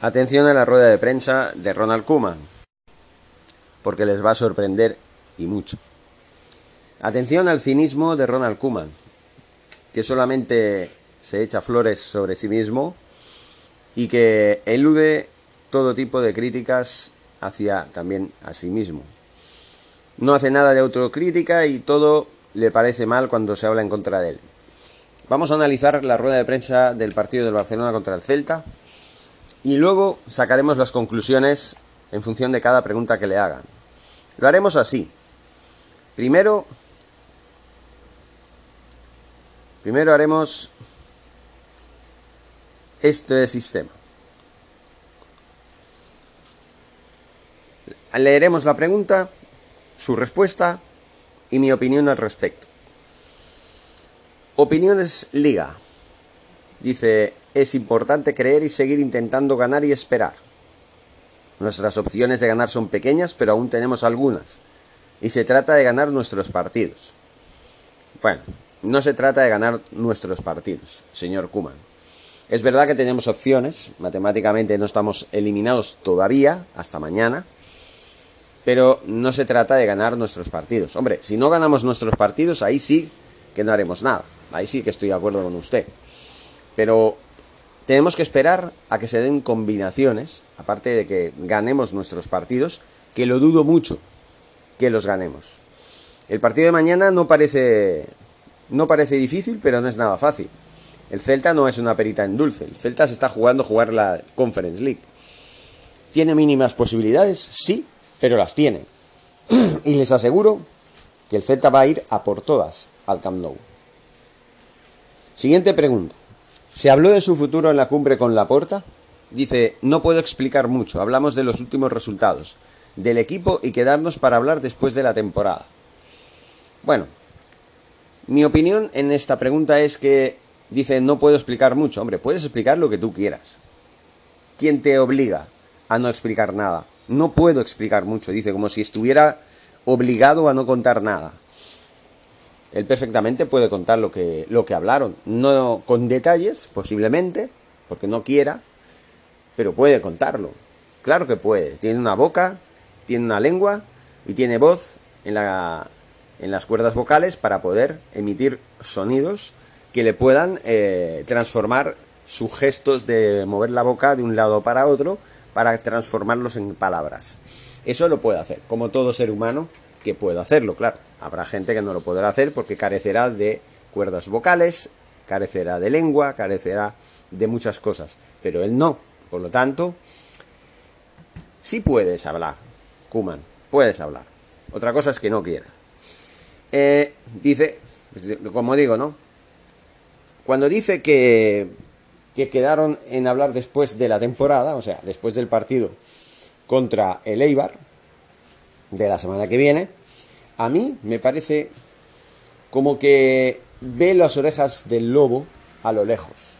Atención a la rueda de prensa de Ronald Koeman, porque les va a sorprender y mucho. Atención al cinismo de Ronald Koeman, que solamente se echa flores sobre sí mismo y que elude todo tipo de críticas hacia también a sí mismo. No hace nada de autocrítica y todo le parece mal cuando se habla en contra de él. Vamos a analizar la rueda de prensa del partido del Barcelona contra el Celta y luego sacaremos las conclusiones en función de cada pregunta que le hagan. Lo haremos así. Primero, primero haremos este sistema. Leeremos la pregunta, su respuesta y mi opinión al respecto. Opiniones Liga. Dice, es importante creer y seguir intentando ganar y esperar. Nuestras opciones de ganar son pequeñas, pero aún tenemos algunas. Y se trata de ganar nuestros partidos. Bueno, no se trata de ganar nuestros partidos, señor Kuman. Es verdad que tenemos opciones, matemáticamente no estamos eliminados todavía, hasta mañana, pero no se trata de ganar nuestros partidos. Hombre, si no ganamos nuestros partidos, ahí sí que no haremos nada. Ahí sí que estoy de acuerdo con usted. Pero tenemos que esperar a que se den combinaciones, aparte de que ganemos nuestros partidos, que lo dudo mucho que los ganemos. El partido de mañana no parece no parece difícil, pero no es nada fácil. El Celta no es una perita en dulce. El Celta se está jugando jugar la Conference League. ¿Tiene mínimas posibilidades? Sí, pero las tiene. y les aseguro que el Celta va a ir a por todas al Camp Nou. Siguiente pregunta. ¿Se habló de su futuro en la cumbre con Laporta? Dice, no puedo explicar mucho, hablamos de los últimos resultados, del equipo y quedarnos para hablar después de la temporada. Bueno, mi opinión en esta pregunta es que dice, no puedo explicar mucho. Hombre, puedes explicar lo que tú quieras. ¿Quién te obliga a no explicar nada? No puedo explicar mucho, dice, como si estuviera obligado a no contar nada. Él perfectamente puede contar lo que, lo que hablaron, no con detalles, posiblemente, porque no quiera, pero puede contarlo. Claro que puede. Tiene una boca, tiene una lengua y tiene voz en, la, en las cuerdas vocales para poder emitir sonidos que le puedan eh, transformar sus gestos de mover la boca de un lado para otro para transformarlos en palabras. Eso lo puede hacer, como todo ser humano que puede hacerlo, claro. Habrá gente que no lo podrá hacer porque carecerá de cuerdas vocales, carecerá de lengua, carecerá de muchas cosas, pero él no. Por lo tanto, sí puedes hablar, Kuman, puedes hablar. Otra cosa es que no quiera. Eh, dice, como digo, ¿no? Cuando dice que que quedaron en hablar después de la temporada, o sea, después del partido contra el Eibar de la semana que viene, a mí me parece como que ve las orejas del lobo a lo lejos.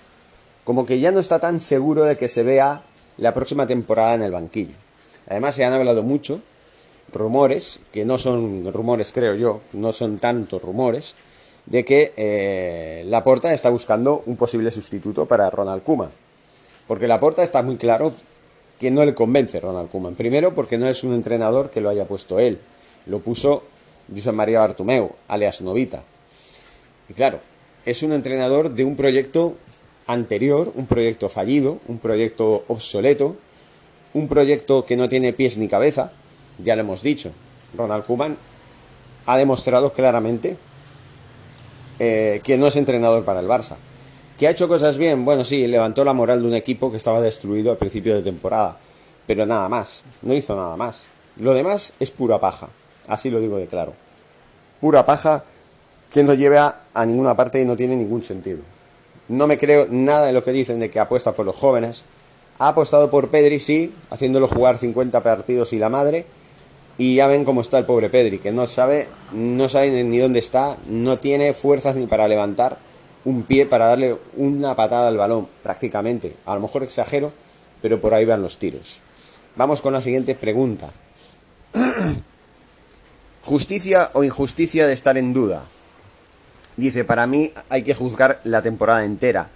Como que ya no está tan seguro de que se vea la próxima temporada en el banquillo. Además se han hablado mucho rumores, que no son rumores creo yo, no son tantos rumores, de que eh, Laporta está buscando un posible sustituto para Ronald Koeman. Porque Laporta está muy claro que no le convence Ronald Koeman. Primero porque no es un entrenador que lo haya puesto él. Lo puso José María Bartumeu, alias Novita. Y claro, es un entrenador de un proyecto anterior, un proyecto fallido, un proyecto obsoleto, un proyecto que no tiene pies ni cabeza, ya lo hemos dicho. Ronald Koeman ha demostrado claramente eh, que no es entrenador para el Barça. ¿Que ha hecho cosas bien? Bueno, sí, levantó la moral de un equipo que estaba destruido al principio de temporada. Pero nada más, no hizo nada más. Lo demás es pura paja, así lo digo de claro. Pura paja que no lleva a ninguna parte y no tiene ningún sentido. No me creo nada de lo que dicen de que apuesta por los jóvenes. Ha apostado por Pedri, sí, haciéndolo jugar 50 partidos y la madre, y ya ven cómo está el pobre Pedri, que no sabe, no sabe ni dónde está, no tiene fuerzas ni para levantar un pie para darle una patada al balón, prácticamente. A lo mejor exagero, pero por ahí van los tiros. Vamos con la siguiente pregunta. ¿Justicia o injusticia de estar en duda? Dice, para mí hay que juzgar la temporada entera.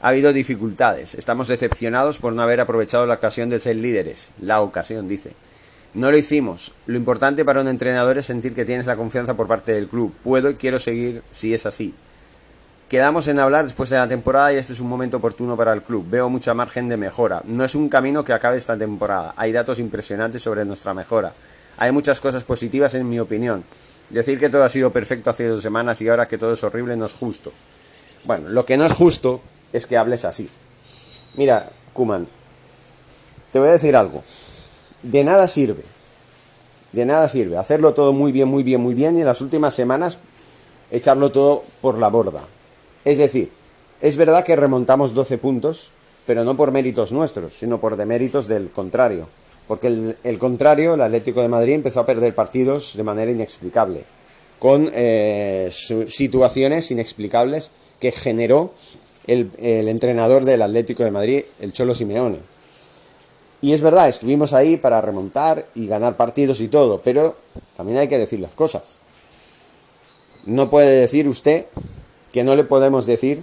Ha habido dificultades. Estamos decepcionados por no haber aprovechado la ocasión de ser líderes. La ocasión, dice. No lo hicimos. Lo importante para un entrenador es sentir que tienes la confianza por parte del club. Puedo y quiero seguir si es así. Quedamos en hablar después de la temporada y este es un momento oportuno para el club. Veo mucha margen de mejora. No es un camino que acabe esta temporada. Hay datos impresionantes sobre nuestra mejora. Hay muchas cosas positivas en mi opinión. Decir que todo ha sido perfecto hace dos semanas y ahora que todo es horrible no es justo. Bueno, lo que no es justo es que hables así. Mira, Kuman, te voy a decir algo. De nada sirve. De nada sirve hacerlo todo muy bien, muy bien, muy bien y en las últimas semanas echarlo todo por la borda. Es decir, es verdad que remontamos 12 puntos, pero no por méritos nuestros, sino por deméritos del contrario porque el, contrario, el Atlético de Madrid, empezó a perder partidos de manera inexplicable, con eh, situaciones inexplicables que generó el, entrenador del Atlético de Madrid, el Cholo Simeone. Y es verdad, estuvimos ahí para remontar y ganar partidos y todo, pero también hay que decir las cosas. No puede decir usted que no le podemos decir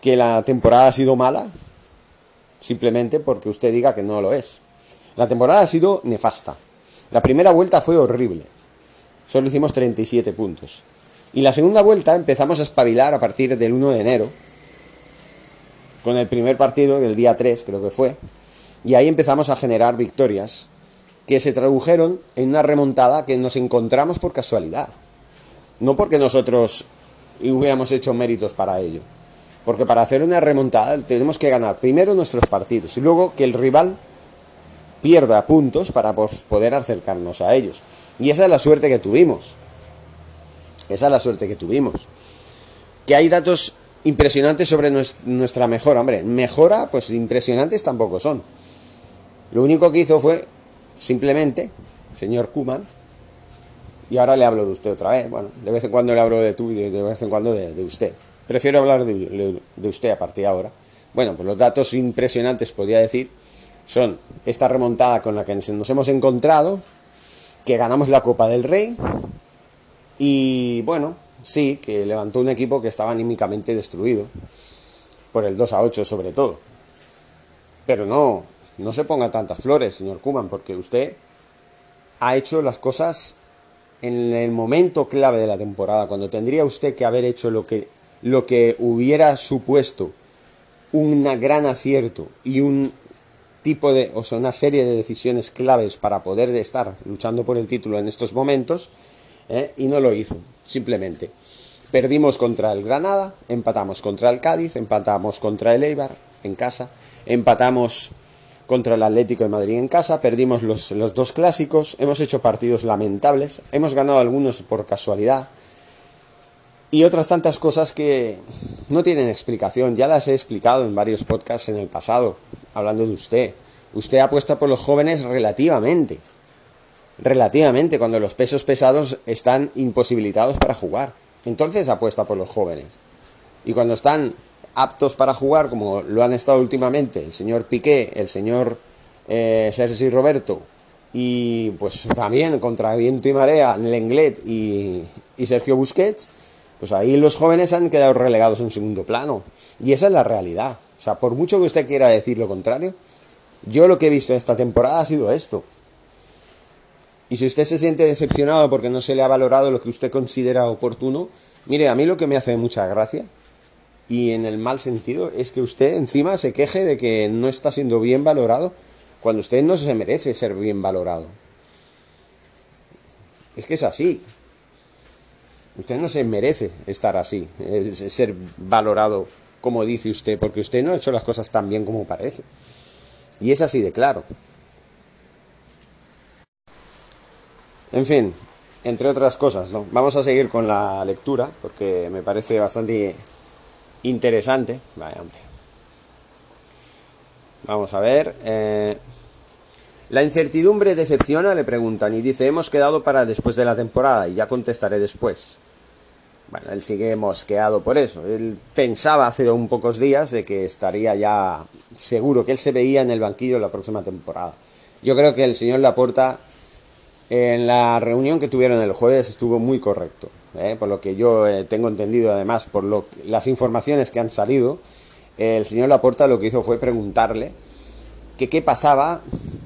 que la temporada ha sido mala simplemente porque usted diga que no lo es. La temporada ha sido nefasta. La primera vuelta fue horrible. Solo hicimos 37 puntos. Y la segunda vuelta empezamos a espabilar a partir del 1 de enero, con el primer partido del día 3 creo que fue, y ahí empezamos a generar victorias que se tradujeron en una remontada que nos encontramos por casualidad. No porque nosotros hubiéramos hecho méritos para ello. Porque para hacer una remontada tenemos que ganar primero nuestros partidos y luego que el rival pierda puntos para poder acercarnos a ellos. Y esa es la suerte que tuvimos. Esa es la suerte que tuvimos. Que hay datos impresionantes sobre nuestra mejora. Hombre, mejora, pues impresionantes tampoco son. Lo único que hizo fue simplemente, señor Kuman, y ahora le hablo de usted otra vez. Bueno, de vez en cuando le hablo de tú y de, vez en cuando de, usted. Prefiero hablar de, de, usted a partir de ahora. Bueno, pues los datos impresionantes podría decir son esta remontada con la que nos hemos encontrado, que ganamos la Copa del Rey y bueno, sí, que levantó un equipo que estaba anímicamente destruido, por el 2 a 8 sobre todo. Pero no, no se ponga tantas flores, señor Kuman, porque usted ha hecho las cosas en el momento clave de la temporada, cuando tendría usted que haber hecho lo que, lo que hubiera supuesto un gran acierto y un tipo de, o sea, una serie de decisiones claves para poder estar luchando por el título en estos momentos, ¿eh? y no lo hizo, simplemente. Perdimos contra el Granada, empatamos contra el Cádiz, empatamos contra el Eibar en casa, empatamos contra el Atlético de Madrid en casa, perdimos los, los dos clásicos, hemos hecho partidos lamentables, hemos ganado algunos por casualidad, y otras tantas cosas que no tienen explicación. Ya las he explicado en varios podcasts en el pasado, hablando de usted. Usted apuesta por los jóvenes relativamente. Relativamente, cuando los pesos pesados están imposibilitados para jugar. Entonces apuesta por los jóvenes. Y cuando están aptos para jugar, como lo han estado últimamente el señor Piqué, el señor eh, Sergi Roberto, y pues también contra viento y marea, Lenglet y, y Sergio Busquets, pues ahí los jóvenes han quedado relegados en segundo plano. Y esa es la realidad. O sea, por mucho que usted quiera decir lo contrario, yo lo que he visto esta temporada ha sido esto. Y si usted se siente decepcionado porque no se le ha valorado lo que usted considera oportuno, mire, a mí lo que me hace mucha gracia, y en el mal sentido, es que usted encima se queje de que no está siendo bien valorado cuando usted no se merece ser bien valorado. Es que es así. Usted no se merece estar así, ser valorado como dice usted, porque usted no ha hecho las cosas tan bien como parece. Y es así de claro. En fin, entre otras cosas, ¿no? Vamos a seguir con la lectura, porque me parece bastante interesante. Vaya, hombre. Vamos a ver. Eh, la incertidumbre decepciona, le preguntan, y dice, hemos quedado para después de la temporada, y ya contestaré después. Bueno, él sigue mosqueado por eso. Él pensaba hace un pocos días de que estaría ya seguro, que él se veía en el banquillo la próxima temporada. Yo creo que el señor Laporta en la reunión que tuvieron el jueves estuvo muy correcto. ¿Eh? Por lo que yo eh, tengo entendido además, por las informaciones que han salido, el señor Laporta lo que hizo fue preguntarle qué pasaba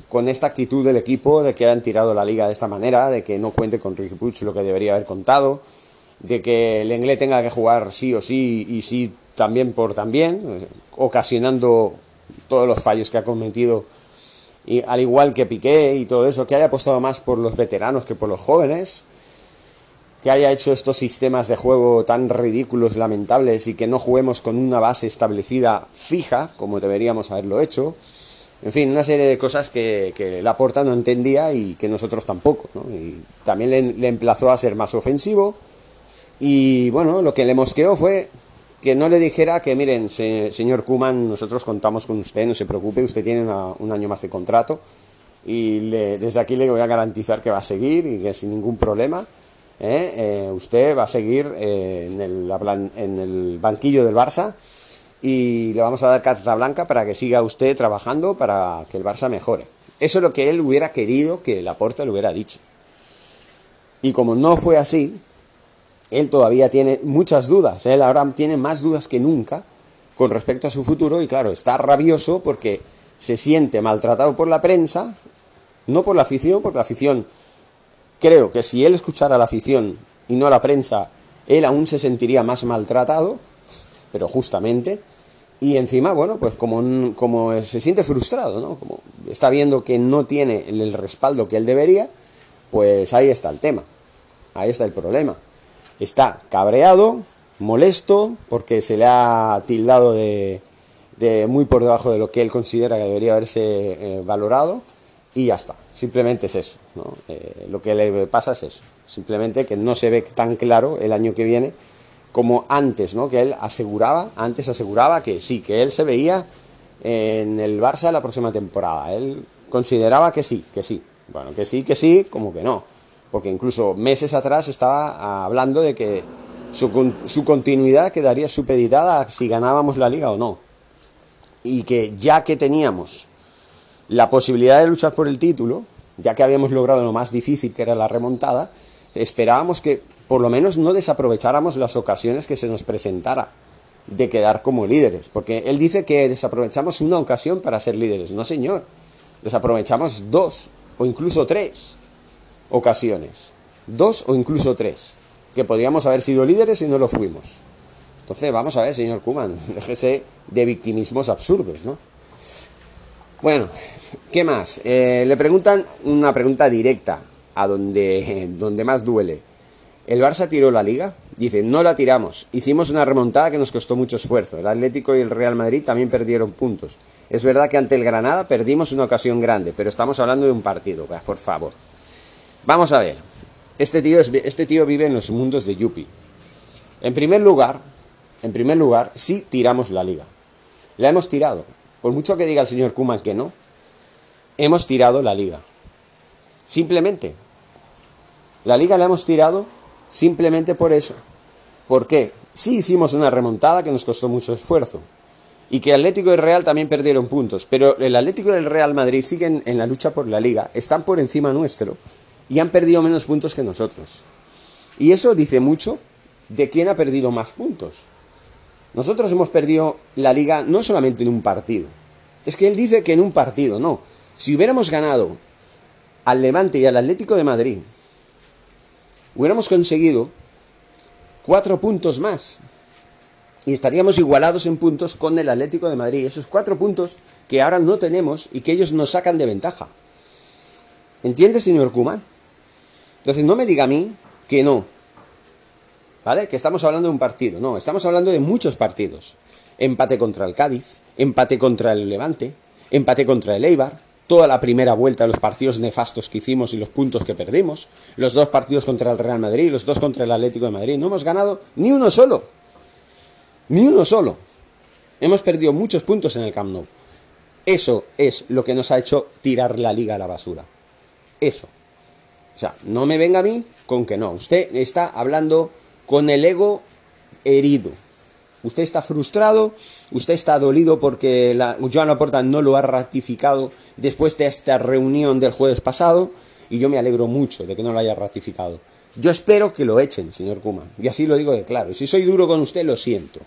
con esta actitud del equipo de que han tirado la liga de esta manera, de que no cuente con Ricky Puig lo que debería haber contado, de que el inglés tenga que jugar sí o sí y sí también por también, ocasionando todos los fallos que ha cometido, y al igual que Piqué y todo eso, que haya apostado más por los veteranos que por los jóvenes, que haya hecho estos sistemas de juego tan ridículos, lamentables y que no juguemos con una base establecida fija, como deberíamos haberlo hecho. En fin, una serie de cosas que, que Laporta no entendía y que nosotros tampoco. Y también le, emplazó a ser más ofensivo. Y bueno, lo que le mosqueó fue que no le dijera que, miren, se, señor Kuman, nosotros contamos con usted, no se preocupe, usted tiene una, un año más de contrato. Y desde aquí le voy a garantizar que va a seguir y que sin ningún problema. ¿Eh? Eh, usted va a seguir eh, en, el, en el banquillo del Barça y le vamos a dar carta blanca para que siga usted trabajando para que el Barça mejore. Eso es lo que él hubiera querido que Laporta le hubiera dicho. Y como no fue así, él todavía tiene muchas dudas. Él ahora tiene más dudas que nunca con respecto a su futuro y claro, está rabioso porque se siente maltratado por la prensa, no por la afición, porque la afición, creo que si él escuchara la afición y no la prensa, él aún se sentiría más maltratado, pero justamente y encima, bueno, pues como, como se siente frustrado, ¿no? Como está viendo que no tiene el respaldo que él debería, pues ahí está el tema. Ahí está el problema. Está cabreado, molesto, porque se le ha tildado de, de muy por debajo de lo que él considera que debería haberse eh, valorado, y ya está. Simplemente es eso. Eh, lo que le pasa es eso. Simplemente que no se ve tan claro el año que viene como antes, ¿no? Que él aseguraba, antes aseguraba que sí, que él se veía en el Barça la próxima temporada. Él consideraba que sí, que sí. Bueno, que sí, que sí, como que no. Porque incluso meses atrás estaba hablando de que su, su continuidad quedaría supeditada si ganábamos la liga o no. Y que ya que teníamos la posibilidad de luchar por el título, ya que habíamos logrado lo más difícil que era la remontada, esperábamos que por lo menos no desaprovecháramos las ocasiones que se nos presentara de quedar como líderes, porque él dice que desaprovechamos una ocasión para ser líderes. No, señor, desaprovechamos dos o incluso tres ocasiones, dos o incluso tres, que podríamos haber sido líderes y no lo fuimos. Entonces, vamos a ver, señor Kuman, déjese de victimismos absurdos, ¿no? Bueno, ¿qué más? Eh, le preguntan una pregunta directa a donde, donde más duele. ¿El Barça tiró la liga? Dice, no la tiramos. Hicimos una remontada que nos costó mucho esfuerzo. El Atlético y el Real Madrid también perdieron puntos. Es verdad que ante el Granada perdimos una ocasión grande, pero estamos hablando de un partido, por favor. Vamos a ver. Este tío, es, este tío vive en los mundos de Yupi. En primer lugar, en primer lugar, sí tiramos la liga. La hemos tirado. Por mucho que diga el señor Kuman que no, hemos tirado la liga. Simplemente. La liga la hemos tirado Simplemente por eso. ¿Por qué? Sí hicimos una remontada que nos costó mucho esfuerzo. Y que Atlético y Real también perdieron puntos. Pero el Atlético y el Real Madrid siguen en la lucha por la liga. Están por encima nuestro. Y han perdido menos puntos que nosotros. Y eso dice mucho de quién ha perdido más puntos. Nosotros hemos perdido la liga no solamente en un partido. Es que él dice que en un partido, no. Si hubiéramos ganado al Levante y al Atlético de Madrid hubiéramos conseguido cuatro puntos más y estaríamos igualados en puntos con el Atlético de Madrid. Esos cuatro puntos que ahora no tenemos y que ellos nos sacan de ventaja. ¿Entiende, señor Kuman? Entonces no me diga a mí que no. ¿Vale? Que estamos hablando de un partido. No, estamos hablando de muchos partidos. Empate contra el Cádiz, empate contra el Levante, empate contra el Eibar, toda la primera vuelta, los partidos nefastos que hicimos y los puntos que perdimos, los dos partidos contra el Real Madrid, los dos contra el Atlético de Madrid, no hemos ganado ni uno solo. Ni uno solo. Hemos perdido muchos puntos en el Camp Nou. Eso es lo que nos ha hecho tirar la liga a la basura. Eso. O sea, no me venga a mí con que no. Usted está hablando con el ego herido. Usted está frustrado, usted está dolido porque la, Joan Laporta no lo ha ratificado después de esta reunión del jueves pasado y yo me alegro mucho de que no lo haya ratificado. Yo espero que lo echen, señor Kuma, y así lo digo de claro. Si soy duro con usted, lo siento.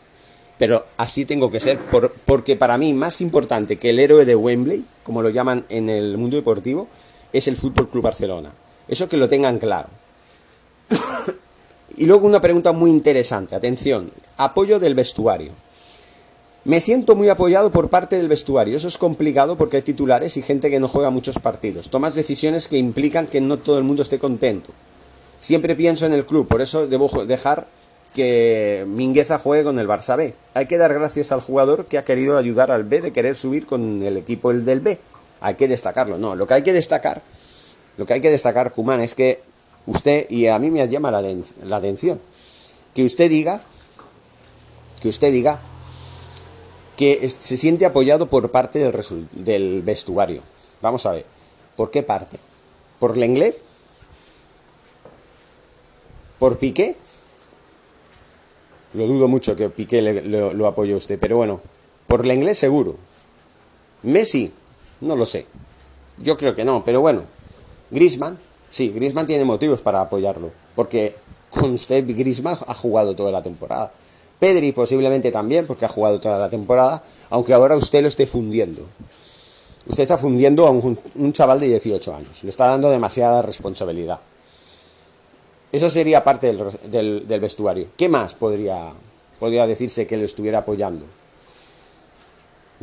pero así tengo que ser, porque para mí más importante que el héroe de Wembley, como lo llaman en el mundo deportivo, es el Fútbol Club Barcelona. Eso que lo tengan claro. Y luego una pregunta muy interesante, atención, apoyo del vestuario. Me siento muy apoyado por parte del vestuario. Eso es complicado porque hay titulares y gente que no juega muchos partidos. Tomas decisiones que implican que no todo el mundo esté contento. Siempre pienso en el club, por eso debo dejar que Mingueza juegue con el Barça B. Hay que dar gracias al jugador que ha querido ayudar al B de querer subir con el equipo el del B. Hay que destacarlo. No, lo que hay que destacar, lo que hay que destacar, Kuman, es que usted, y a mí me llama la, la atención, que usted diga, que usted diga que se siente apoyado por parte del, del vestuario. Vamos a ver, ¿por qué parte? ¿Por Lenglet? ¿Por Piqué? Lo dudo mucho que Piqué lo, apoye a usted, pero bueno, por Lenglet seguro. Messi, no lo sé. Yo creo que no, pero bueno. Grisman, sí, Grisman tiene motivos para apoyarlo, porque con usted Grisman ha jugado toda la temporada. Pedri posiblemente también, porque ha jugado toda la temporada, aunque ahora usted lo esté fundiendo. Usted está fundiendo a un, chaval de 18 años, le está dando demasiada responsabilidad. Eso sería parte del, vestuario. ¿Qué más podría, podría decirse que lo estuviera apoyando?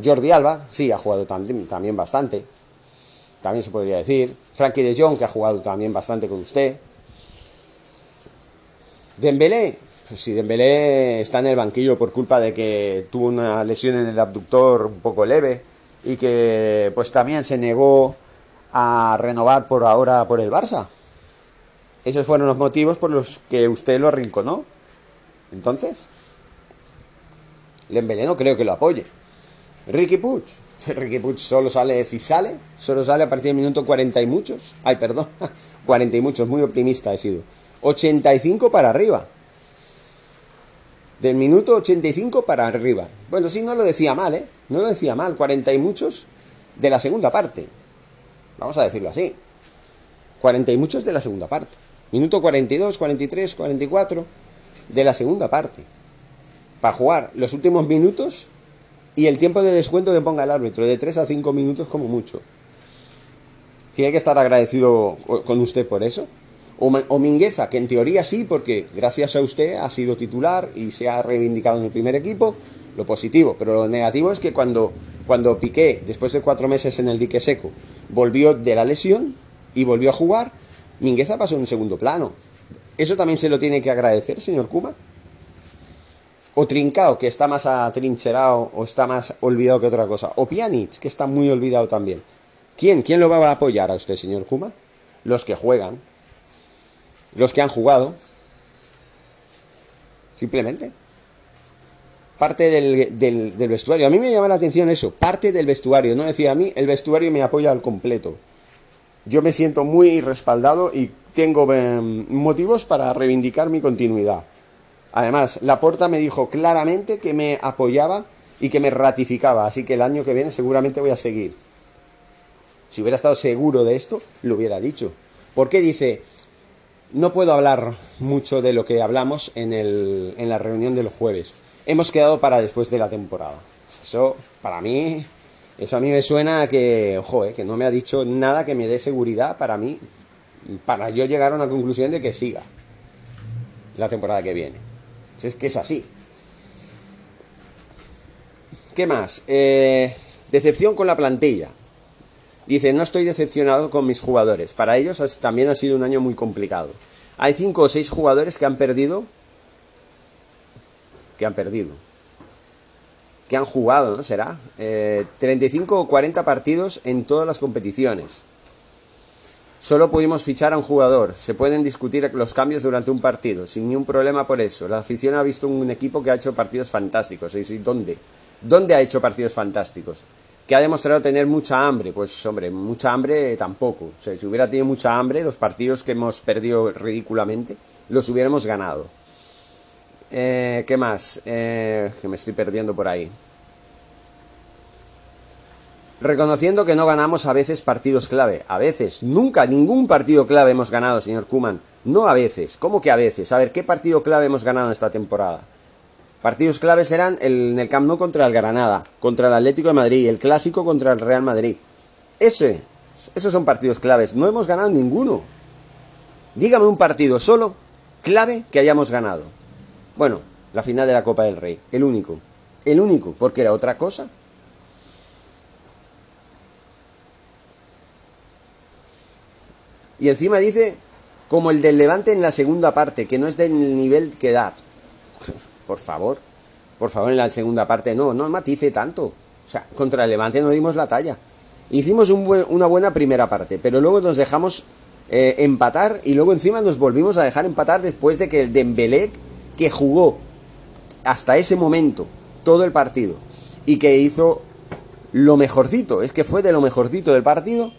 Jordi Alba, sí, ha jugado también bastante. También se podría decir. Frankie de Jong, que ha jugado también bastante con usted. Dembélé, pues si Dembélé está en el banquillo por culpa de que tuvo una lesión en el abductor un poco leve y que pues también se negó a renovar por ahora por el Barça. Esos fueron los motivos por los que usted lo arrinconó. Entonces, Dembélé no creo que lo apoye. Ricky Puig. Ricky Puig solo sale si sale, solo sale a partir del minuto 40 y muchos. Ay, perdón, 40 y muchos, muy optimista he sido. 85 para arriba. Del minuto 85 para arriba. Bueno, sí, no lo decía mal, ¿eh? No lo decía mal. 40 y muchos de la segunda parte. Vamos a decirlo así. 40 y muchos de la segunda parte. Minuto 42, 43, 44 de la segunda parte. Para jugar los últimos minutos y el tiempo de descuento que ponga el árbitro, de 3 a 5 minutos como mucho. Tiene que estar agradecido con usted por eso. O, Mingueza, que en teoría sí, porque gracias a usted ha sido titular y se ha reivindicado en el primer equipo, lo positivo. Pero lo negativo es que cuando, cuando Piqué, después de cuatro meses en el dique seco, volvió de la lesión y volvió a jugar, Mingueza pasó en segundo plano. ¿Eso también se lo tiene que agradecer, señor Kuma? O Trincao, que está más atrincherado o está más olvidado que otra cosa. O Pjanic, que está muy olvidado también. ¿Quién? ¿Quién lo va a apoyar a usted, señor Kuma? Los que juegan los que han jugado. Simplemente. Parte del, del, vestuario. A mí me llama la atención eso, parte del vestuario. No decía a mí, el vestuario me apoya al completo. Yo me siento muy respaldado y tengo em, motivos para reivindicar mi continuidad. Además, Laporta me dijo claramente que me apoyaba y que me ratificaba, así que el año que viene seguramente voy a seguir. Si hubiera estado seguro de esto, lo hubiera dicho. ¿Por qué dice, no puedo hablar mucho de lo que hablamos en, el, en la reunión del jueves. Hemos quedado para después de la temporada. Eso, para mí, eso a mí me suena a que, ojo, eh, que no me ha dicho nada que me dé seguridad para mí, para yo llegar a una conclusión de que siga la temporada que viene. Es que es así. ¿Qué más? Eh, decepción con la plantilla. Dice, no estoy decepcionado con mis jugadores. Para ellos también ha sido un año muy complicado. Hay cinco o seis jugadores que han perdido. Que han perdido. Que han jugado, ¿no? Será. 35 eh, o 40 partidos en todas las competiciones. Solo pudimos fichar a un jugador. Se pueden discutir los cambios durante un partido, sin ningún problema por eso. La afición ha visto un equipo que ha hecho partidos fantásticos. ¿Y dónde? ¿Dónde ha hecho partidos fantásticos? que ha demostrado tener mucha hambre. Pues hombre, mucha hambre tampoco. Si hubiera tenido mucha hambre, los partidos que hemos perdido ridículamente, los hubiéramos ganado. Eh, ¿Qué más? Eh, que me estoy perdiendo por ahí. Reconociendo que no ganamos a veces partidos clave. A veces. Nunca, ningún partido clave hemos ganado, señor Kuman. No a veces. ¿Cómo que a veces? A ver, ¿qué partido clave hemos ganado esta temporada? Partidos claves serán el, en el Camp Nou contra el Granada, contra el Atlético de Madrid, el Clásico contra el Real Madrid. Ese, esos son partidos claves. No hemos ganado ninguno. Dígame un partido solo clave que hayamos ganado. Bueno, la final de la Copa del Rey, el único. El único, porque era otra cosa. Y encima dice, como el del Levante en la segunda parte, que no es del nivel que da. Por favor, por favor, en la segunda parte no, no matice tanto. O sea, contra el Levante no dimos la talla. Hicimos una buena primera parte, pero luego nos dejamos eh, empatar y luego encima nos volvimos a dejar empatar después de que el Dembélé, que jugó hasta ese momento todo el partido y que hizo lo mejorcito, es que fue de lo mejorcito del partido,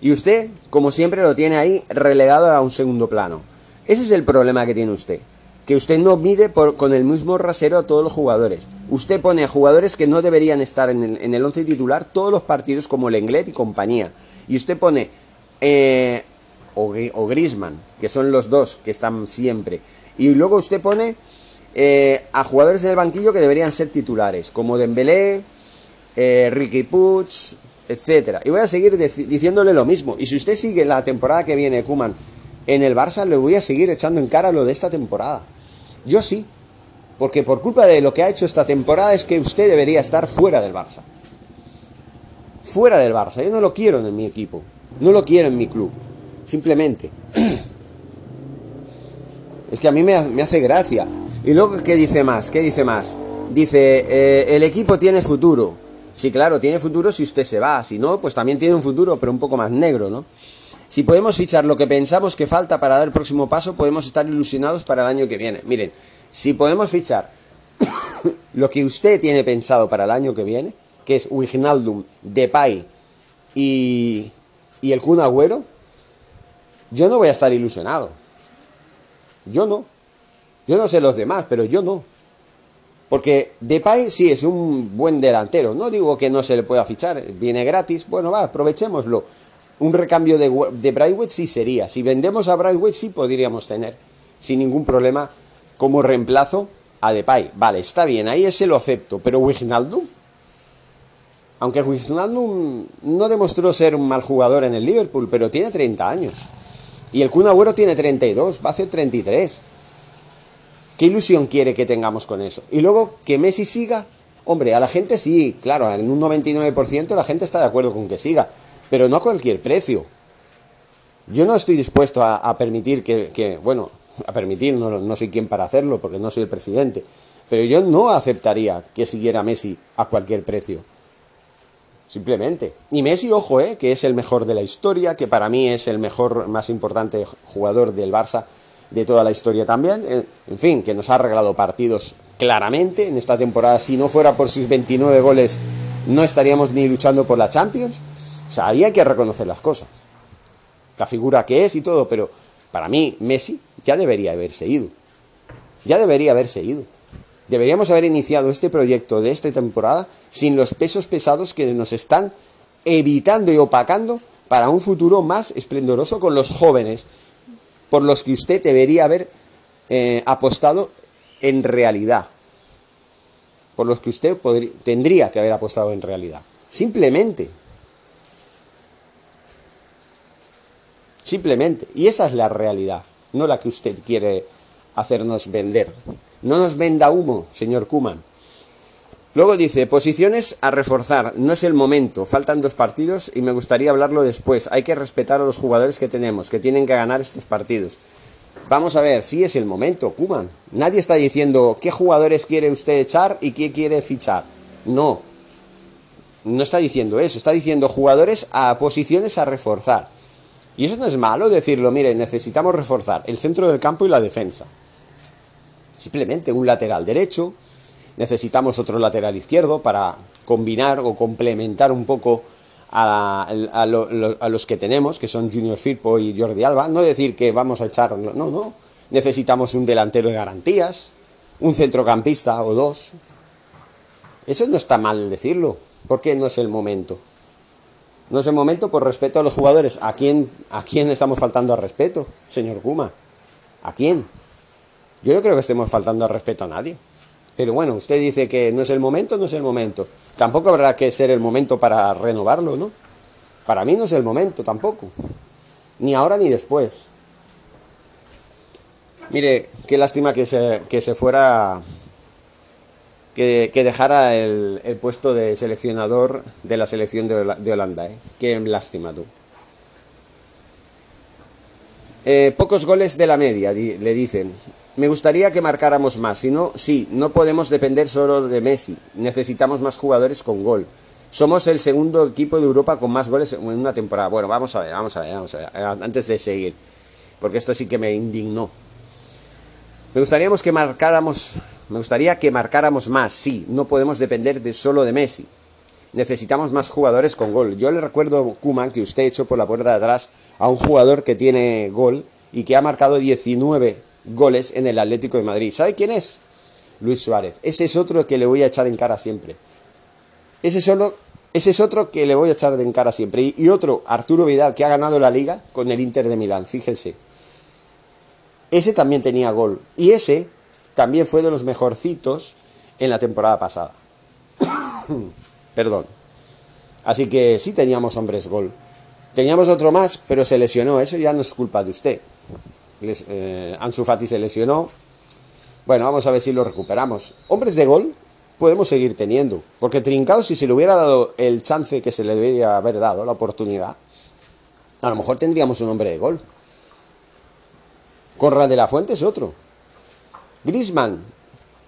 y usted, como siempre, lo tiene ahí relegado a un segundo plano. Ese es el problema que tiene usted. Que usted no mide con el mismo rasero a todos los jugadores. Usted pone a jugadores que no deberían estar en el, en once titular todos los partidos como Lenglet y compañía. Y usted pone eh, o, o Grisman, que son los dos que están siempre. Y luego usted pone eh, a jugadores en el banquillo que deberían ser titulares, como Dembélé, eh, Ricky Puig, etcétera. Y voy a seguir diciéndole lo mismo. Y si usted sigue la temporada que viene, Kuman, en el Barça, le voy a seguir echando en cara lo de esta temporada. Yo sí. Porque por culpa de lo que ha hecho esta temporada es que usted debería estar fuera del Barça. Fuera del Barça. Yo no lo quiero en mi equipo. No lo quiero en mi club. Simplemente. Es que a mí me, hace gracia. Y luego, ¿qué dice más? ¿Qué dice más? Dice, eh, el equipo tiene futuro. Sí, claro, tiene futuro si usted se va, si no, pues también tiene un futuro, pero un poco más negro, ¿no? Si podemos fichar lo que pensamos que falta para dar el próximo paso, podemos estar ilusionados para el año que viene. Miren, si podemos fichar lo que usted tiene pensado para el año que viene, que es Wijnaldum, Depay y, y el Kun Agüero, yo no voy a estar ilusionado. Yo no. Yo no sé los demás, pero yo no. Porque Depay sí es un buen delantero. No digo que no se le pueda fichar, viene gratis. Bueno, va, aprovechémoslo. Un recambio de, de sí sería. Si vendemos a Brightwood sí podríamos tener, sin ningún problema, como reemplazo a Depay. Vale, está bien, ahí ese lo acepto. Pero Wijnaldum, aunque Wijnaldum no demostró ser un mal jugador en el Liverpool, pero tiene 30 años. Y el Kun Agüero tiene 32, va a hacer 33. ¿Qué ilusión quiere que tengamos con eso? Y luego que Messi siga. Hombre, a la gente sí, claro, en un 99% la gente está de acuerdo con que siga, pero no a cualquier precio. Yo no estoy dispuesto a, permitir que, bueno, a permitir, no, no soy quien para hacerlo porque no soy el presidente, pero yo no aceptaría que siguiera Messi a cualquier precio. Simplemente. Y Messi, ojo, eh, que es el mejor de la historia, que para mí es el mejor, más importante jugador del Barça de toda la historia también. Eh, en fin, que nos ha regalado partidos claramente en esta temporada. Si no fuera por sus 29 goles, no estaríamos ni luchando por la Champions. O sea, ahí hay que reconocer las cosas. La figura que es y todo, pero para mí Messi ya debería haberse ido. Ya debería haberse ido. Deberíamos haber iniciado este proyecto de esta temporada sin los pesos pesados que nos están evitando y opacando para un futuro más esplendoroso con los jóvenes, por los que usted debería haber eh, apostado en realidad. Por los que usted tendría que haber apostado en realidad. Simplemente. Simplemente. Y esa es la realidad, no la que usted quiere hacernos vender. No nos venda humo, señor Kuman. Luego dice, posiciones a reforzar, no es el momento, faltan dos partidos y me gustaría hablarlo después. Hay que respetar a los jugadores que tenemos, que tienen que ganar estos partidos. Vamos a ver, sí es el momento, Kuman. Nadie está diciendo qué jugadores quiere usted echar y qué quiere fichar. No, no está diciendo eso, está diciendo jugadores a posiciones a reforzar. Y eso no es malo decirlo, mire, necesitamos reforzar el centro del campo y la defensa. Simplemente un lateral derecho, necesitamos otro lateral izquierdo para combinar o complementar un poco a, los que tenemos, que son Junior Firpo y Jordi Alba. No decir que vamos a echar, no, no. Necesitamos un delantero de garantías, un centrocampista o dos. Eso no está mal decirlo. ¿Por qué no es el momento? No es el momento por respeto a los jugadores. ¿A quién, a quién estamos faltando al respeto, señor Kuma? ¿A quién? Yo no creo que estemos faltando al respeto a nadie. Pero bueno, usted dice que no es el momento, no es el momento. Tampoco habrá que ser el momento para renovarlo, ¿no? Para mí no es el momento tampoco. Ni ahora ni después. Mire, qué lástima que se, que se fuera, que, dejara el, puesto de seleccionador de la selección de, Holanda. ¿eh? Qué lástima tú. Eh, pocos goles de la media, le dicen. Me gustaría que marcáramos más. Si no, sí, no podemos depender solo de Messi. Necesitamos más jugadores con gol. Somos el segundo equipo de Europa con más goles en una temporada. Bueno, vamos a ver, vamos a ver, vamos a ver. Antes de seguir. Porque esto sí que me indignó. Me gustaría que marcáramos, me gustaría que marcáramos más. Sí, no podemos depender de solo de Messi. Necesitamos más jugadores con gol. Yo le recuerdo, Kuman, que usted echó por la puerta de atrás a un jugador que tiene gol y que ha marcado 19 goles en el Atlético de Madrid. ¿Sabe quién es? Luis Suárez. Ese es otro que le voy a echar en cara siempre. Ese, ese es otro que le voy a echar en cara siempre. Y, otro, Arturo Vidal, que ha ganado la liga con el Inter de Milán. Fíjense. Ese también tenía gol. Y ese también fue de los mejorcitos en la temporada pasada. Perdón. Así que sí teníamos hombres gol. Teníamos otro más, pero se lesionó. Eso ya no es culpa de usted eh, Ansu Fati se lesionó. Bueno, vamos a ver si lo recuperamos. Hombres de gol podemos seguir teniendo, porque Trincao, si se le hubiera dado el chance que se le debería haber dado, la oportunidad, a lo mejor tendríamos un hombre de gol. Corra de la Fuente es otro. Grisman,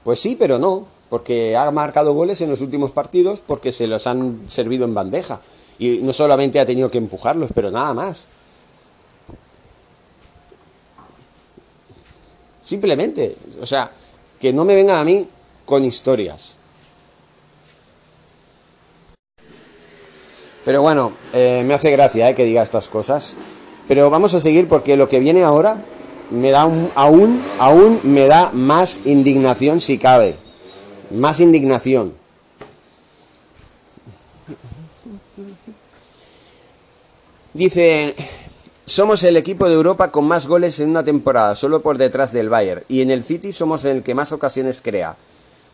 pues sí, pero no, porque ha marcado goles en los últimos partidos porque se los han servido en bandeja. Y no solamente ha tenido que empujarlos, pero nada más. Simplemente, o sea, que no me vengan a mí con historias. Pero bueno, eh, me hace gracia eh, que diga estas cosas. Pero vamos a seguir porque lo que viene ahora me da aún, aún me da más indignación si cabe. Más indignación. Dice, somos el equipo de Europa con más goles en una temporada, solo por detrás del Bayern, y en el City somos el que más ocasiones crea.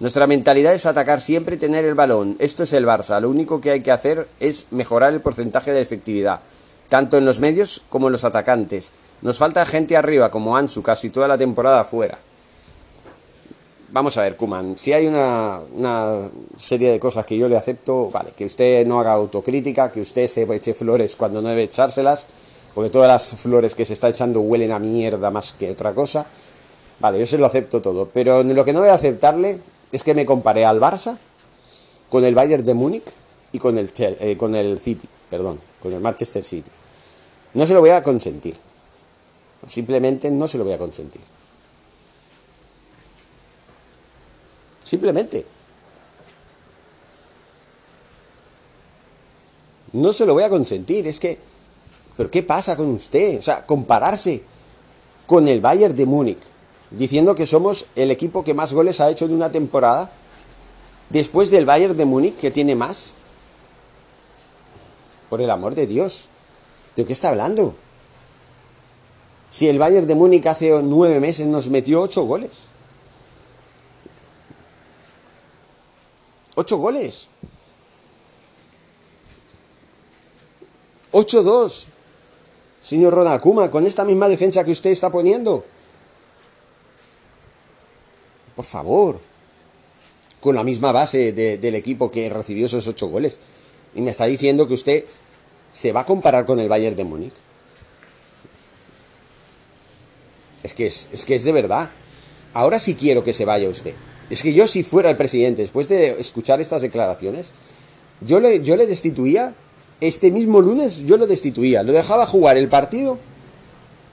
Nuestra mentalidad es atacar siempre y tener el balón. Esto es el Barça. Lo único que hay que hacer es mejorar el porcentaje de efectividad, tanto en los medios como en los atacantes. Nos falta gente arriba, como Ansu, casi toda la temporada fuera. Vamos a ver, Kuman, si hay una, una, serie de cosas que yo le acepto, vale, que usted no haga autocrítica, que usted se eche flores cuando no debe echárselas, porque todas las flores que se está echando huelen a mierda más que otra cosa. Vale, yo se lo acepto todo, pero lo que no voy a aceptarle es que me compare al Barça con el Bayern de Múnich y con el, eh, con el City, perdón, con el Manchester City. No se lo voy a consentir. Simplemente no se lo voy a consentir. Simplemente. No se lo voy a consentir. Es que pero ¿qué pasa con usted? O sea, compararse con el Bayern de Múnich, diciendo que somos el equipo que más goles ha hecho en una temporada, después del Bayern de Múnich, que tiene más. Por el amor de Dios, ¿de qué está hablando? Si el Bayern de Múnich hace nueve meses nos metió ocho goles. Ocho goles. 8-2 señor Ronald Kuma, con esta misma defensa que usted está poniendo. Por favor. Con la misma base del equipo que recibió esos ocho goles. Y me está diciendo que usted se va a comparar con el Bayern de Múnich. Es que es, es que es de verdad. Ahora sí quiero que se vaya usted. Es que yo si fuera el presidente, después de escuchar estas declaraciones, yo le, yo le destituía este mismo lunes yo lo destituía, lo dejaba jugar el partido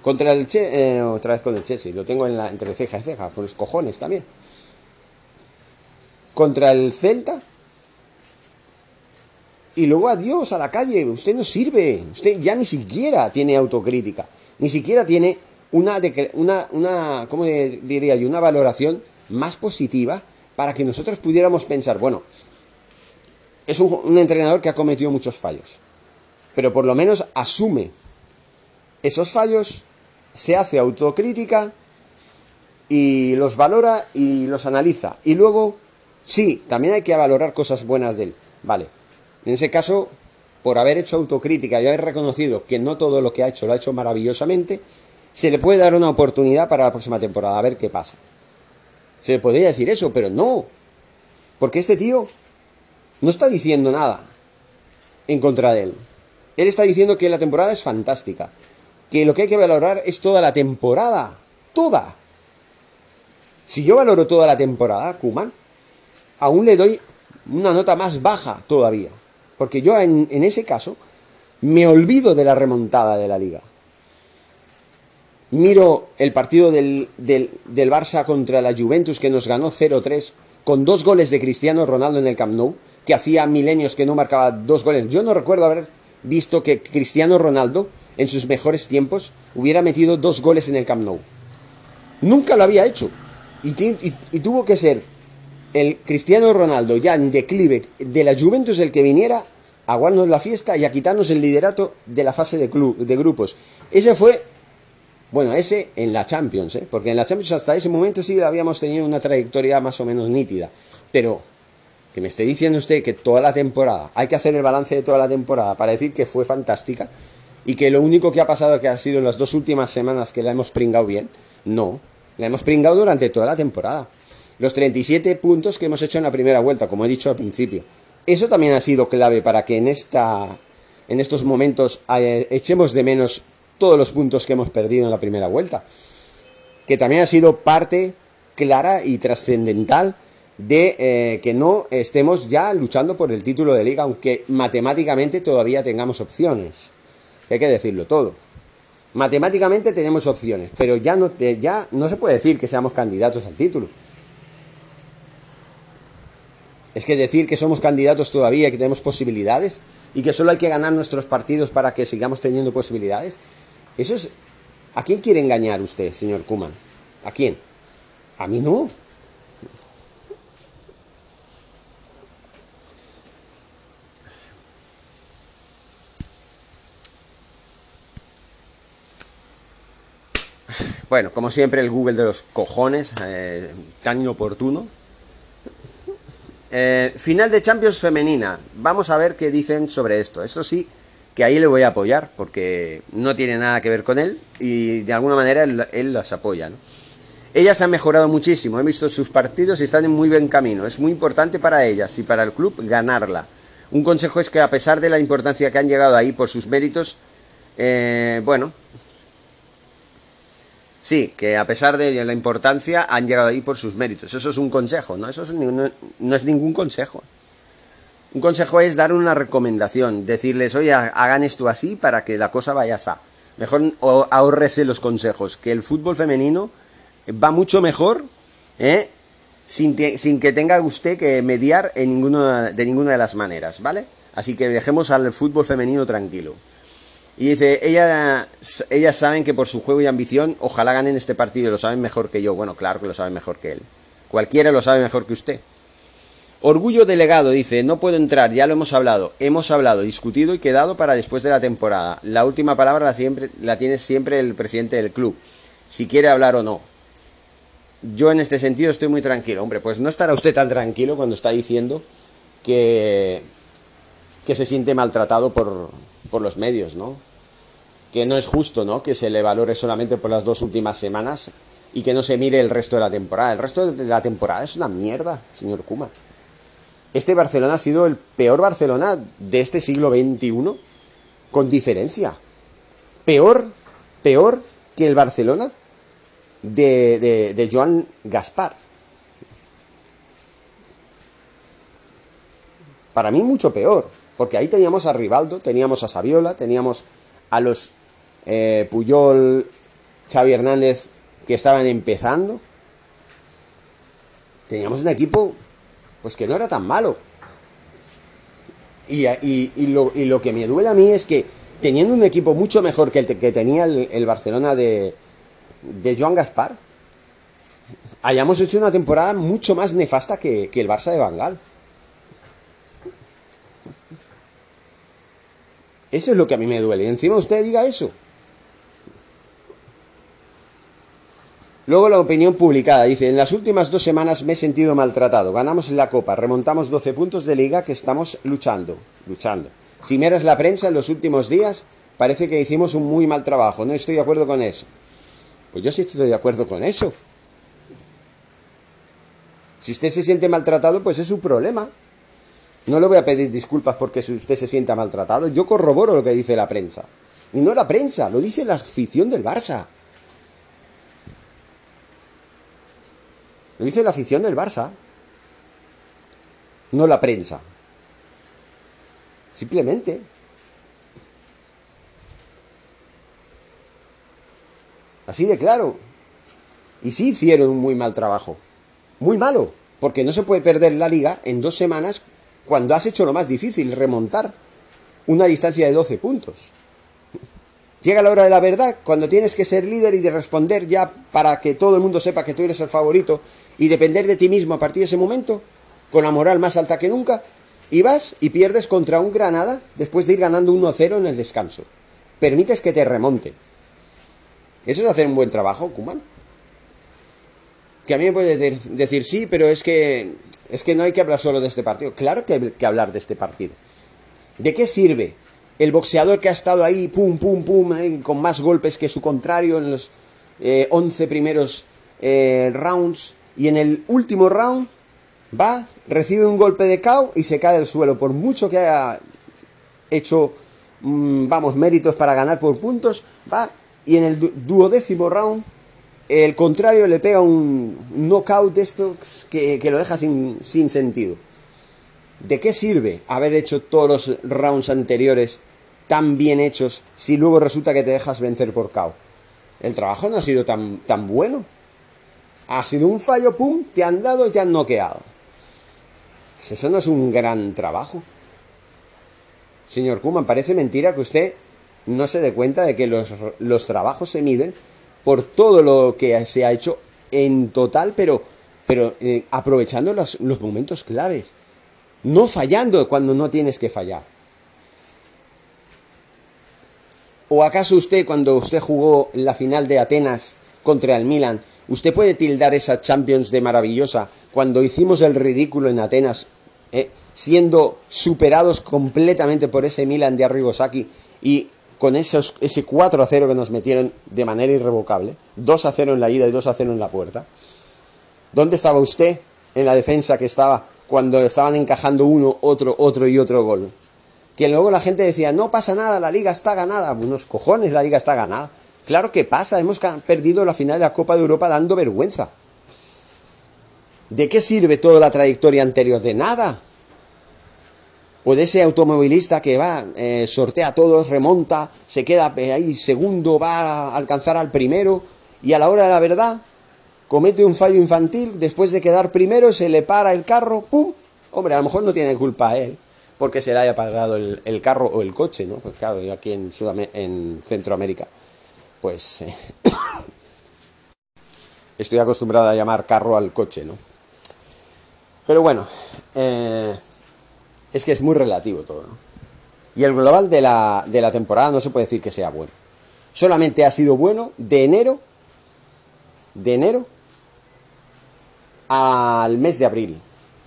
contra el Chelsea, eh, otra vez con el Chelsea, lo tengo en la, entre ceja y ceja, con los cojones también. Contra el Celta. Y luego adiós a la calle, usted no sirve, usted ya ni siquiera tiene autocrítica, ni siquiera tiene una, una, una ¿cómo diría yo? Una valoración más positiva para que nosotros pudiéramos pensar, bueno, es un, entrenador que ha cometido muchos fallos, pero por lo menos asume esos fallos, se hace autocrítica y los valora y los analiza. Y luego, sí, también hay que valorar cosas buenas de él. Vale. En ese caso, por haber hecho autocrítica y haber reconocido que no todo lo que ha hecho lo ha hecho maravillosamente, se le puede dar una oportunidad para la próxima temporada, a ver qué pasa. Se le podría decir eso, pero no. Porque este tío no está diciendo nada en contra de él. Él está diciendo que la temporada es fantástica. Que lo que hay que valorar es toda la temporada. Toda. Si yo valoro toda la temporada, Kuman, aún le doy una nota más baja todavía. Porque yo en, ese caso me olvido de la remontada de la liga. Miro el partido del, del, del Barça contra la Juventus que nos ganó 0-3 con dos goles de Cristiano Ronaldo en el Camp Nou, que hacía milenios que no marcaba dos goles. Yo no recuerdo haber visto que Cristiano Ronaldo en sus mejores tiempos hubiera metido dos goles en el Camp Nou. Nunca lo había hecho. Y, tuvo que ser el Cristiano Ronaldo ya en declive de la Juventus el que viniera a guardarnos la fiesta y a quitarnos el liderato de la fase de, club, de grupos. Ese fue, bueno, ese en la Champions, ¿eh? porque en la Champions hasta ese momento sí habíamos tenido una trayectoria más o menos nítida. Pero que me esté diciendo usted que toda la temporada, hay que hacer el balance de toda la temporada para decir que fue fantástica y que lo único que ha pasado que ha sido en las dos últimas semanas que la hemos pringado bien, no, la hemos pringado durante toda la temporada. Los 37 puntos que hemos hecho en la primera vuelta, como he dicho al principio. Eso también ha sido clave para que en, esta, en estos momentos eh, echemos de menos todos los puntos que hemos perdido en la primera vuelta. Que también ha sido parte clara y trascendental de eh, que no estemos ya luchando por el título de liga, aunque matemáticamente todavía tengamos opciones. Hay que decirlo todo. Matemáticamente tenemos opciones, pero ya no, ya no se puede decir que seamos candidatos al título. Es que decir que somos candidatos todavía, que tenemos posibilidades y que solo hay que ganar nuestros partidos para que sigamos teniendo posibilidades, eso es... ¿A quién quiere engañar usted, señor Kuman? ¿A quién? A mí no. Bueno, como siempre, el Google de los cojones, eh, tan inoportuno. Eh, final de Champions femenina. Vamos a ver qué dicen sobre esto. Eso sí, que ahí le voy a apoyar, porque no tiene nada que ver con él y de alguna manera él, las apoya. Ellas han mejorado muchísimo, he visto sus partidos y están en muy buen camino. Es muy importante para ellas y para el club ganarla. Un consejo es que a pesar de la importancia que han llegado ahí por sus méritos, eh, bueno, Sí, que a pesar de la importancia han llegado ahí por sus méritos. Eso es un consejo, ¿no? Eso no, es ningún consejo. Un consejo es dar una recomendación, decirles, oye, hagan esto así para que la cosa vaya así. Mejor ahorrese los consejos, que el fútbol femenino va mucho mejor, ¿eh? sin, sin que tenga usted que mediar en ninguna, de ninguna de las maneras, ¿vale? Así que dejemos al fútbol femenino tranquilo. Y dice, ella, ellas saben que por su juego y ambición, ojalá ganen este partido, lo saben mejor que yo. Bueno, claro que lo saben mejor que él. Cualquiera lo sabe mejor que usted. Orgullo delegado, dice, no puedo entrar, ya lo hemos hablado. Hemos hablado, discutido y quedado para después de la temporada. La última palabra la, siempre, la tiene siempre el presidente del club, si quiere hablar o no. Yo en este sentido estoy muy tranquilo. Hombre, pues no estará usted tan tranquilo cuando está diciendo que, que se siente maltratado por, por los medios, ¿no? Que no es justo, ¿no? Que se le valore solamente por las dos últimas semanas y que no se mire el resto de la temporada. El resto de la temporada es una mierda, señor Kuma. Este Barcelona ha sido el peor Barcelona de este siglo XXI, con diferencia. Peor, peor que el Barcelona de, de, Joan Gaspar. Para mí mucho peor, porque ahí teníamos a Rivaldo, teníamos a Saviola, teníamos a los eh, Puyol, Xavi Hernández, que estaban empezando, teníamos un equipo pues que no era tan malo. Y, lo, que me duele a mí es que teniendo un equipo mucho mejor que el que tenía el, Barcelona de, de Joan Gaspar, hayamos hecho una temporada mucho más nefasta que, que el Barça de Bangal. Eso es lo que a mí me duele. Y encima usted diga eso. Luego la opinión publicada dice, en las últimas dos semanas me he sentido maltratado. Ganamos la Copa, remontamos 12 puntos de liga que estamos luchando, luchando. Si miras la prensa en los últimos días, parece que hicimos un muy mal trabajo. No estoy de acuerdo con eso. Pues yo sí estoy de acuerdo con eso. Si usted se siente maltratado, pues es su problema. No le voy a pedir disculpas porque usted se sienta maltratado. Yo corroboro lo que dice la prensa. Y no la prensa, lo dice la afición del Barça. Lo dice la afición del Barça. No la prensa. Simplemente. Así de claro. Y sí hicieron un muy mal trabajo. Muy malo. Porque no se puede perder la liga en dos semanas cuando has hecho lo más difícil, remontar una distancia de 12 puntos. Llega la hora de la verdad, cuando tienes que ser líder y de responder ya para que todo el mundo sepa que tú eres el favorito y depender de ti mismo a partir de ese momento, con la moral más alta que nunca, y vas y pierdes contra un Granada después de ir ganando 1-0 en el descanso. Permites que te remonte. Eso es hacer un buen trabajo, Kuman. Que a mí me puedes decir sí, pero es que es que no hay que hablar solo de este partido. Claro que hay que hablar de este partido. ¿De qué sirve el boxeador que ha estado ahí, pum, pum, pum, eh, con más golpes que su contrario en los 11 eh, primeros eh, rounds. Y en el último round va, recibe un golpe de KO y se cae al suelo. Por mucho que haya hecho, mm, vamos, méritos para ganar por puntos, va y en el duodécimo round el contrario le pega un knockout de estos que, lo deja sin, sin sentido. ¿De qué sirve haber hecho todos los rounds anteriores tan bien hechos si luego resulta que te dejas vencer por KO? El trabajo no ha sido tan, tan bueno. Ha sido un fallo, pum, te han dado y te han noqueado. Pues eso no es un gran trabajo. Señor Kuman, parece mentira que usted no se dé cuenta de que los, los trabajos se miden por todo lo que se ha hecho en total, pero, pero eh, aprovechando los, los momentos claves. No fallando cuando no tienes que fallar. ¿O acaso usted, cuando usted jugó la final de Atenas contra el Milan, usted puede tildar esa Champions de maravillosa cuando hicimos el ridículo en Atenas, eh, siendo superados completamente por ese Milan de Arrigosaki y con esos, ese 4 a 0 que nos metieron de manera irrevocable, 2 a 0 en la ida y 2 a 0 en la puerta? ¿Dónde estaba usted en la defensa que estaba cuando estaban encajando uno, otro, otro y otro gol? que luego la gente decía, no pasa nada, la liga está ganada. Unos cojones, la liga está ganada. Claro que pasa, hemos perdido la final de la Copa de Europa dando vergüenza. ¿De qué sirve toda la trayectoria anterior? De nada. O de ese automovilista que va, eh, sortea a todos, remonta, se queda ahí segundo, va a alcanzar al primero y a la hora de la verdad comete un fallo infantil, después de quedar primero se le para el carro, ¡pum! Hombre, a lo mejor no tiene culpa él porque se le haya pagado el, carro o el coche, ¿no? Pues claro, aquí en, en Centroamérica, pues eh, estoy acostumbrado a llamar carro al coche, ¿no? Pero bueno, eh, es que es muy relativo todo, ¿no? Y el global de la, de la temporada no se puede decir que sea bueno. Solamente ha sido bueno de enero, de enero al mes de abril,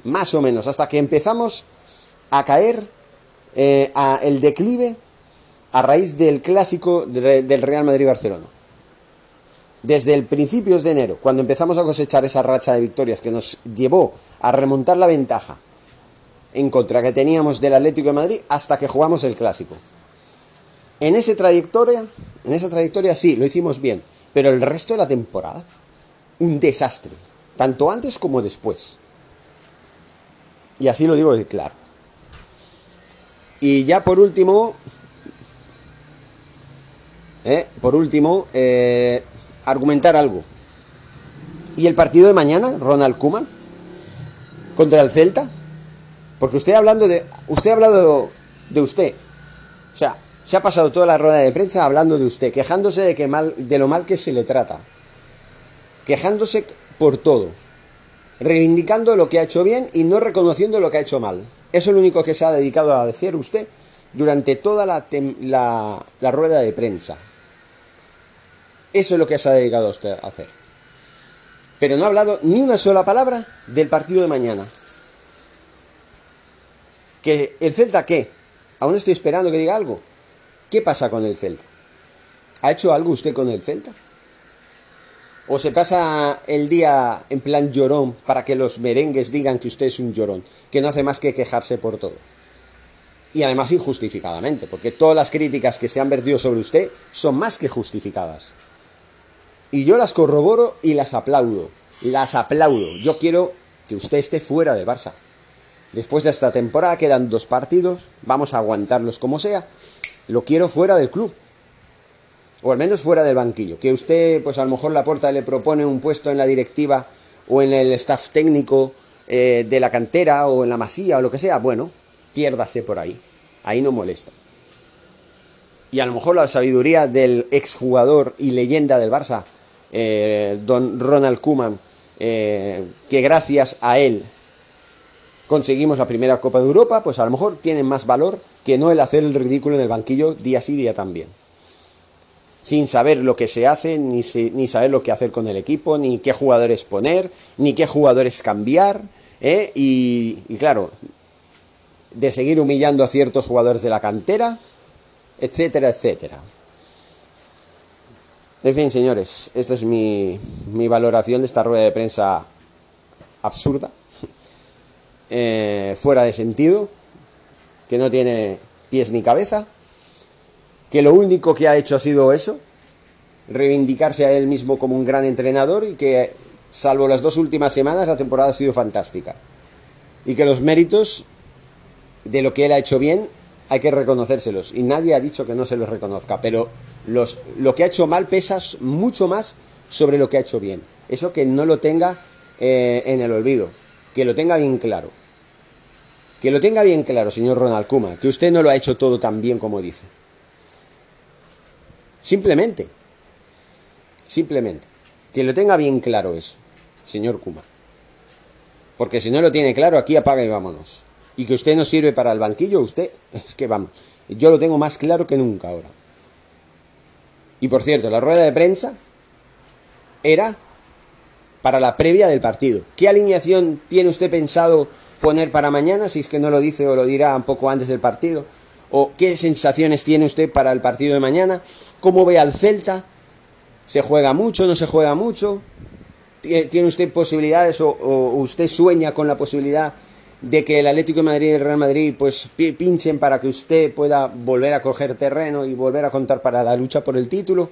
más o menos, hasta que empezamos a caer eh, a el declive a raíz del clásico del Real Madrid-Barcelona. Desde el principios de enero, cuando empezamos a cosechar esa racha de victorias que nos llevó a remontar la ventaja en contra que teníamos del Atlético de Madrid hasta que jugamos el clásico. En esa trayectoria, en esa trayectoria sí, lo hicimos bien, pero el resto de la temporada un desastre, tanto antes como después. Y así lo digo de claro. Y ya por último, eh, por último, eh, argumentar algo. ¿Y el partido de mañana, Ronald Kuman? ¿Contra el Celta? Porque usted hablando de. Usted ha hablado de usted. O sea, se ha pasado toda la rueda de prensa hablando de usted, quejándose de, que mal, de lo mal que se le trata. Quejándose por todo. Reivindicando lo que ha hecho bien y no reconociendo lo que ha hecho mal. Eso es lo único que se ha dedicado a decir usted durante toda la, la, rueda de prensa. Eso es lo que se ha dedicado usted a hacer. Pero no ha hablado ni una sola palabra del partido de mañana. ¿Que el Celta qué? Aún estoy esperando que diga algo. ¿Qué pasa con el Celta? ¿Ha hecho algo usted con el Celta? ¿O se pasa el día en plan llorón para que los merengues digan que usted es un llorón, que no hace más que quejarse por todo? Y además injustificadamente, porque todas las críticas que se han vertido sobre usted son más que justificadas. Y yo las corroboro y las aplaudo. Las aplaudo. Yo quiero que usted esté fuera del Barça. Después de esta temporada quedan dos partidos, vamos a aguantarlos como sea. Lo quiero fuera del club. O al menos fuera del banquillo. Que usted, pues a lo mejor la puerta le propone un puesto en la directiva o en el staff técnico eh, de la cantera o en la masía o lo que sea. Bueno, piérdase por ahí. Ahí no molesta. Y a lo mejor la sabiduría del exjugador y leyenda del Barça, eh, don Ronald Kuman, eh, que gracias a él conseguimos la primera Copa de Europa, pues a lo mejor tienen más valor que no el hacer el ridículo en el banquillo día sí, día también. Sin saber lo que se hace, ni, ni saber lo que hacer con el equipo, ni qué jugadores poner, ni qué jugadores cambiar. ¿eh? Y, y claro, de seguir humillando a ciertos jugadores de la cantera, etcétera, etcétera. En fin, señores, esta es mi, valoración de esta rueda de prensa absurda. Eh, fuera de sentido, que no tiene pies ni cabeza, que lo único que ha hecho ha sido eso, reivindicarse a él mismo como un gran entrenador y que, salvo las dos últimas semanas, la temporada ha sido fantástica. Y que los méritos de lo que él ha hecho bien hay que reconocérselos. Y nadie ha dicho que no se los reconozca, pero los, lo que ha hecho mal pesa mucho más sobre lo que ha hecho bien. Eso que no lo tenga eh, en el olvido, que lo tenga bien claro. Que lo tenga bien claro, señor Ronald Kuma, que usted no lo ha hecho todo tan bien como dice. Simplemente. Simplemente. Que lo tenga bien claro eso, señor Kuma. Porque si no lo tiene claro, aquí apaga y vámonos. Y que usted no sirve para el banquillo, usted, es que vamos. Yo lo tengo más claro que nunca ahora. Y por cierto, la rueda de prensa era para la previa del partido. ¿Qué alineación tiene usted pensado poner para mañana, si es que no lo dice o lo dirá un poco antes del partido? ¿O qué sensaciones tiene usted para el partido de mañana? ¿Cómo ve al Celta? ¿Se juega mucho? ¿No se juega mucho? ¿Tiene usted posibilidades o, usted sueña con la posibilidad de que el Atlético de Madrid y el Real Madrid pues pinchen para que usted pueda volver a coger terreno y volver a contar para la lucha por el título?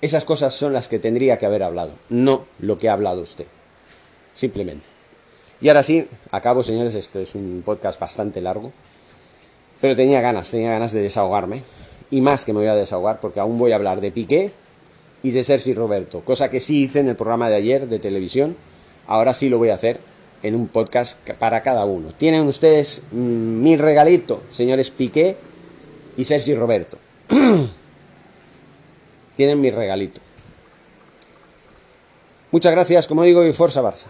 Esas cosas son las que tendría que haber hablado, no lo que ha hablado usted. Simplemente. Y ahora sí, acabo, señores, esto es un podcast bastante largo, pero tenía ganas, tenía ganas de desahogarme, y más que me voy a desahogar, porque aún voy a hablar de Piqué y de Sergi Roberto, cosa que sí hice en el programa de ayer de televisión, ahora sí lo voy a hacer en un podcast para cada uno. Tienen ustedes mm, mi regalito, señores Piqué y Sergi Roberto. Tienen mi regalito. Muchas gracias, como digo, y Forza Barça.